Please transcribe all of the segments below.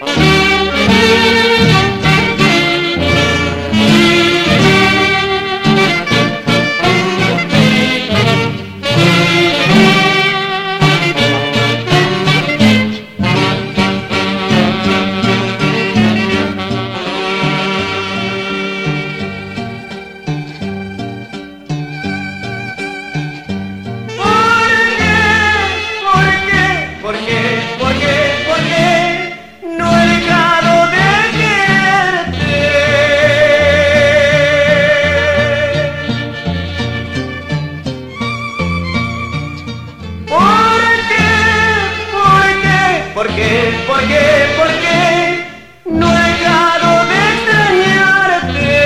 Bye. qué, por qué no he dejado de extrañarte.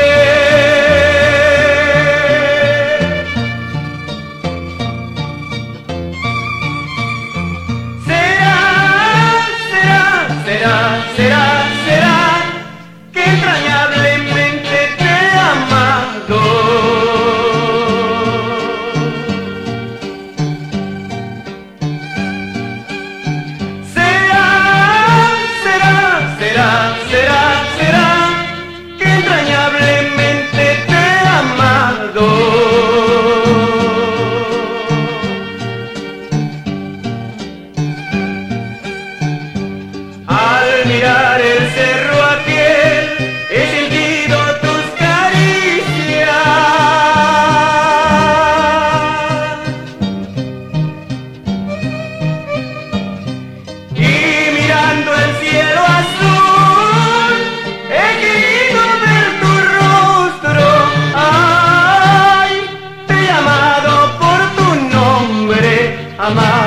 Será, será, será, será. I'm out.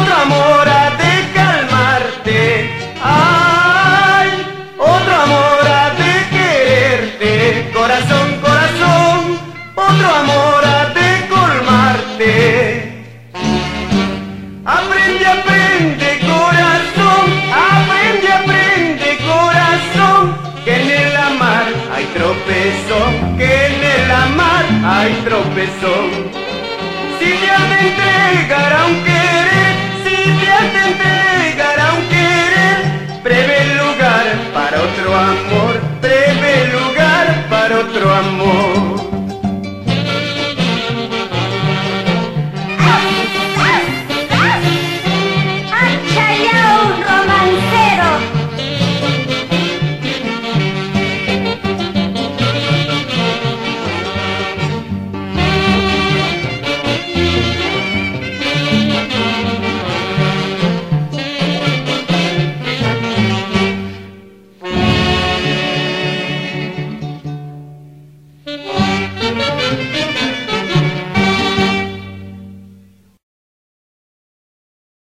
otro amor ha de calmarte. Ay, otro amor ha de quererte. Corazón, corazón, otro amor ha de colmarte. Aprende, aprende, corazón. Aprende, aprende, corazón. Que en el amar hay tropezón. Que en el amar hay tropezón. Si ya te entregar aunque amor, breve lugar para otro amor.